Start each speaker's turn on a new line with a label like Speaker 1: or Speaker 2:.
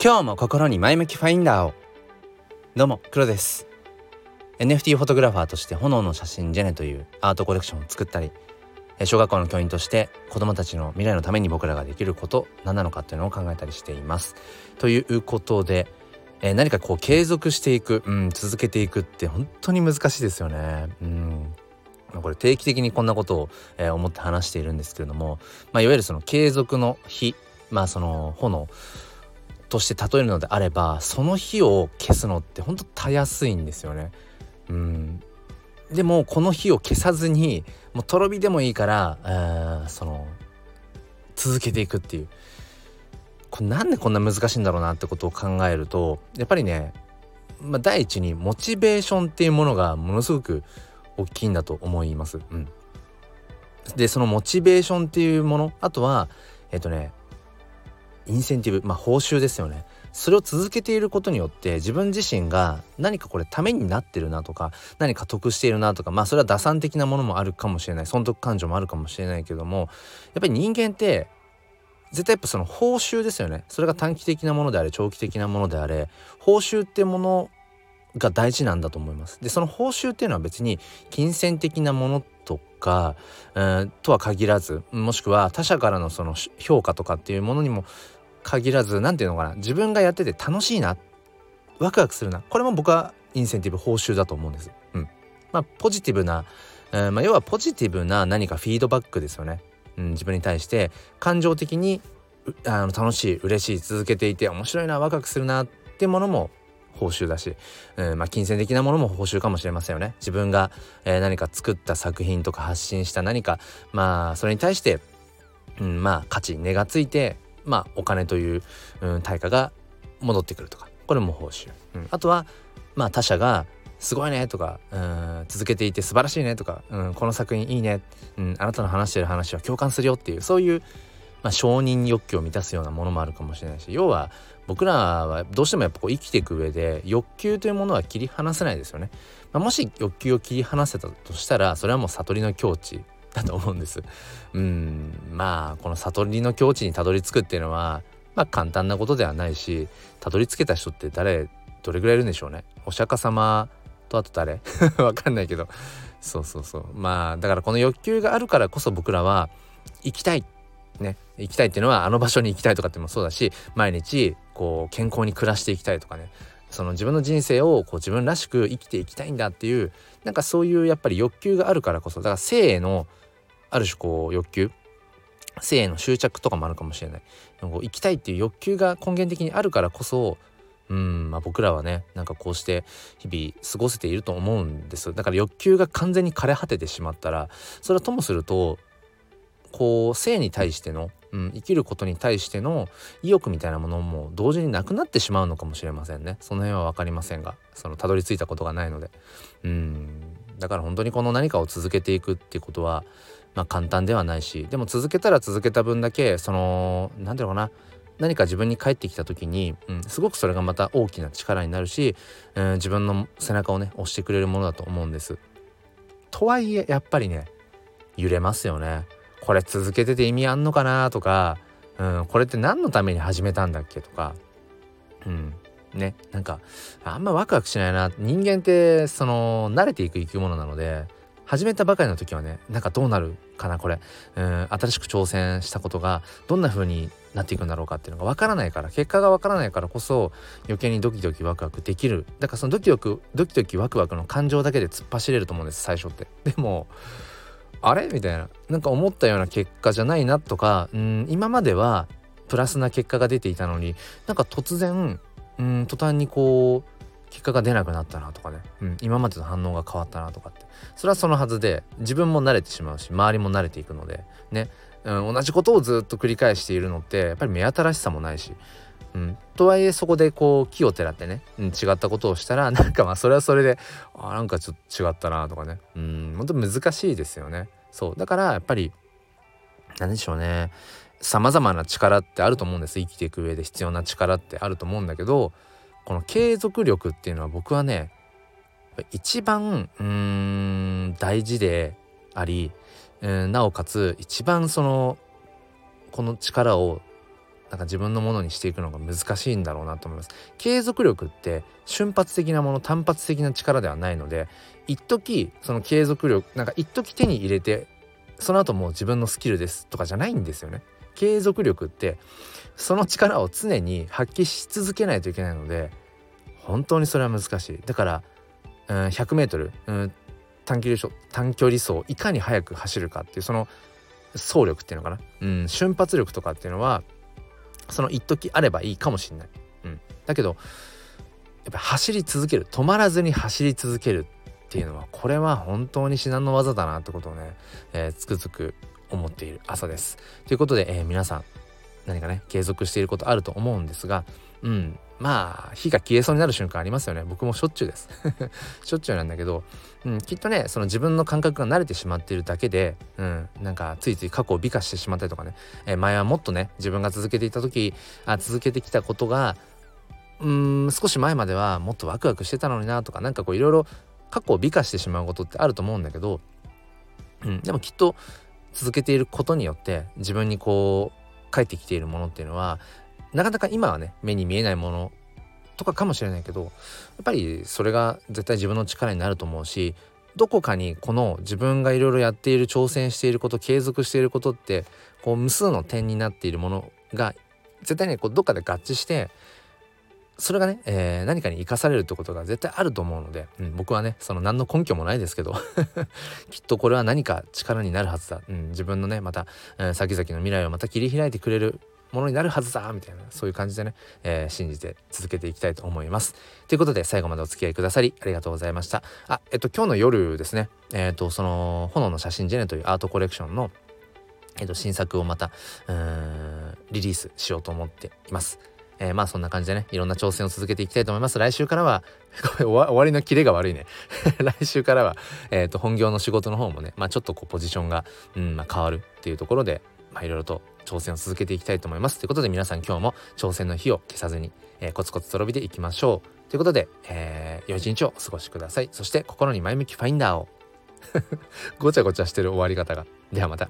Speaker 1: 今日も心に前向きファインダーを。どうも黒です。NFT フォトグラファーとして炎の写真ジェネというアートコレクションを作ったり小学校の教員として子どもたちの未来のために僕らができること何なのかっていうのを考えたりしています。ということで、えー、何かこう継続していく、うん、続けていくって本当に難しいですよね。うん。これ定期的にこんなことを、思って話しているんですけれども、まあ、いわゆるその継続の日まあその炎として例えるのであればその火を消すのってほんとたやすいんですよね。うんでもこの火を消さずにもうとろ火でもいいから、その続けていくっていうこれなんでこんな難しいんだろうなってことを考えるとやっぱりね、まあ、第一にモチベーションっていうものがものすごく大きいんだと思います。うん、でそのモチベーションっていうものあとはえっ、とねインセンティブまあ報酬ですよね。それを続けていることによって自分自身が何かこれためになってるなとか何か得しているなとかまあそれは打算的なものもあるかもしれない。損得感情もあるかもしれないけどもやっぱり人間って絶対やっぱその報酬ですよね。それが短期的なものであれ長期的なものであれ報酬っていうものが大事なんだと思います。でその報酬っていうのは別に金銭的なものとか、えー、とは限らずもしくは他者からのその評価とかっていうものにも限らず何て言うのかな自分がやってて楽しいなワクワクするなこれも僕はインセンティブ報酬だと思うんです。うん、まあポジティブな、えー、まあ、要はポジティブな何かフィードバックですよね。うん、自分に対して感情的にあの楽しい嬉しい続けていて面白いなワクワクするなってものも報酬だし、うん、まあ金銭的なものも報酬かもしれませんよね。自分が、えー、何か作った作品とか発信した何かまあそれに対して、うん、まあ価値値がついてまあお金という、うん、対価が戻ってくるとか。これも報酬、うん、あとはまあ他者がすごいねとか、うん、続けていて素晴らしいねとか、うん、この作品いいね、うん、あなたの話してる話は共感するよっていうそういう、まあ、承認欲求を満たすようなものもあるかもしれないし要は僕らはどうしてもやっぱこう生きていく上で欲求というものは切り離せないですよね。まあ、もし欲求を切り離せたとしたらそれはもう悟りの境地だと思うんです。うん。まあこの悟りの境地にたどり着くっていうのはまあ簡単なことではないしたどり着けた人って誰どれぐらいいるんでしょうね。お釈迦様とあと誰？わかんないけど。そうそうそう。まあだからこの欲求があるからこそ僕らは行きたい。ね。行きたいっていうのはあの場所に行きたいとかってもそうだし毎日こう健康に暮らしていきたいとかね。その自分の人生をこう自分らしく生きていきたいんだっていうなんかそういうやっぱり欲求があるからこそだから性へのある種こう欲求性への執着とかもあるかもしれない。こう生きたいっていう欲求が根源的にあるからこそうんまあ、僕らはねなんかこうして日々過ごせていると思うんですだから欲求が完全に枯れ果ててしまったらそれはともするとこう性に対しての、うん、生きることに対しての意欲みたいなものも同時になくなってしまうのかもしれませんね。その辺は分かりませんがそのたどり着いたことがないので。うん。だから本当にこの何かを続けていくっていうことはまあ簡単ではないしでも続けたら続けた分だけその何て言うのかな何か自分に返ってきた時に、うん、すごくそれがまた大きな力になるし、うん、自分の背中をね押してくれるものだと思うんです。とはいえやっぱりね揺れますよね。これ続けてて意味あんのかなとか、うん、これって何のために始めたんだっけとか、うん、ねなんかあんまワクワクしないな人間ってその慣れていく生き物なので始めたばかりの時はねなんかどうなるかなこれ。うん新しく挑戦したことがどんな風になっていくんだろうかっていうのが分からないから結果が分からないからこそ余計にドキドキワクワクできる。だからそのドキドキドキドキワクワクの感情だけで突っ走れると思うんです最初って。でもあれ？みたいな。なんか思ったような結果じゃないなとかうん今まではプラスな結果が出ていたのになんか突然うん途端にこう結果が出なくなったなとかね、うん、今までの反応が変わったなとかって。それはそのはずで自分も慣れてしまうし周りも慣れていくのでね、うん、同じことをずっと繰り返しているのってやっぱり目新しさもないし、うん、とはいえそこでこう木をてらってね、うん、違ったことをしたら なんかまあそれはそれであなんかちょっと違ったなとかね。うん。本当難しいですよね。そう。だからやっぱり何でしょうね。様々な力ってあると思うんです。生きていく上で必要な力ってあると思うんだけどこの継続力っていうのは僕はね一番うん大事であり、なおかつ一番そのこの力をなんか自分のものにしていくのが難しいんだろうなと思います。継続力って瞬発的なもの単発的な力ではないので一時その継続力なんか一時手に入れてその後もう自分のスキルですとかじゃないんですよね。継続力ってその力を常に発揮し続けないといけないので本当にそれは難しい。だから、うん、100m、うん、短距離短距離走をいかに速く走るかっていうその走力っていうのかな、うん、瞬発力とかっていうのはその一時あればいいかもしれない、うん、だけどやっぱ走り続ける止まらずに走り続けるっていうのはこれは本当に至難の技だなってことをね、えー、つくづく思っている朝です。ということで、えー、皆さん何かね継続していることあると思うんですがうんまあ火が消えそうになる瞬間ありますよね。僕もしょっちゅうです。しょっちゅうなんだけど、うん、きっとねその自分の感覚が慣れてしまっているだけで、うん、なんかついつい過去を美化してしまったりとかね、えー、前はもっとね自分が続けていた時あ続けてきたことがうん少し前まではもっとワクワクしてたのになとかなんかこういろいろ過去を美化してしまうことってあると思うんだけど、うん、でもきっと続けていることによって自分にこう返ってきているものっていうのはなかなか今はね目に見えないものとかかもしれないけどやっぱりそれが絶対自分の力になると思うしどこかにこの自分がいろいろやっている挑戦していること継続していることってこう無数の点になっているものが絶対ねこうどっかで合致してそれがね、えー、何かに生かされるってことが絶対あると思うので、うん、僕はねその何の根拠もないですけど きっとこれは何か力になるはずだ、うん、自分のねまた、えー、先々の未来をまた切り開いてくれるものになるはずだみたいなそういう感じでね、えー、信じて続けていきたいと思います。ということで最後までお付き合いくださりありがとうございました。あえっと今日の夜ですねえっ、とその炎の写真ジェネというアートコレクションのえっと新作をまたうーんリリースしようと思っています。えー、まあそんな感じでねいろんな挑戦を続けていきたいと思います。来週からは 終わりのキレが悪いね。来週からは、えーと、本業の仕事の方もね、まあ、ちょっとこうポジションが、うんまあ、変わるっていうところでまあいろいろと挑戦を続けていきたいと思います。ということで皆さん今日も挑戦の火を消さずに、えー、コツコツとろびでいきましょう。ということで、えー、良い一日をお過ごしください。そして心に前向きファインダーを。ごちゃごちゃしてる終わり方が。ではまた。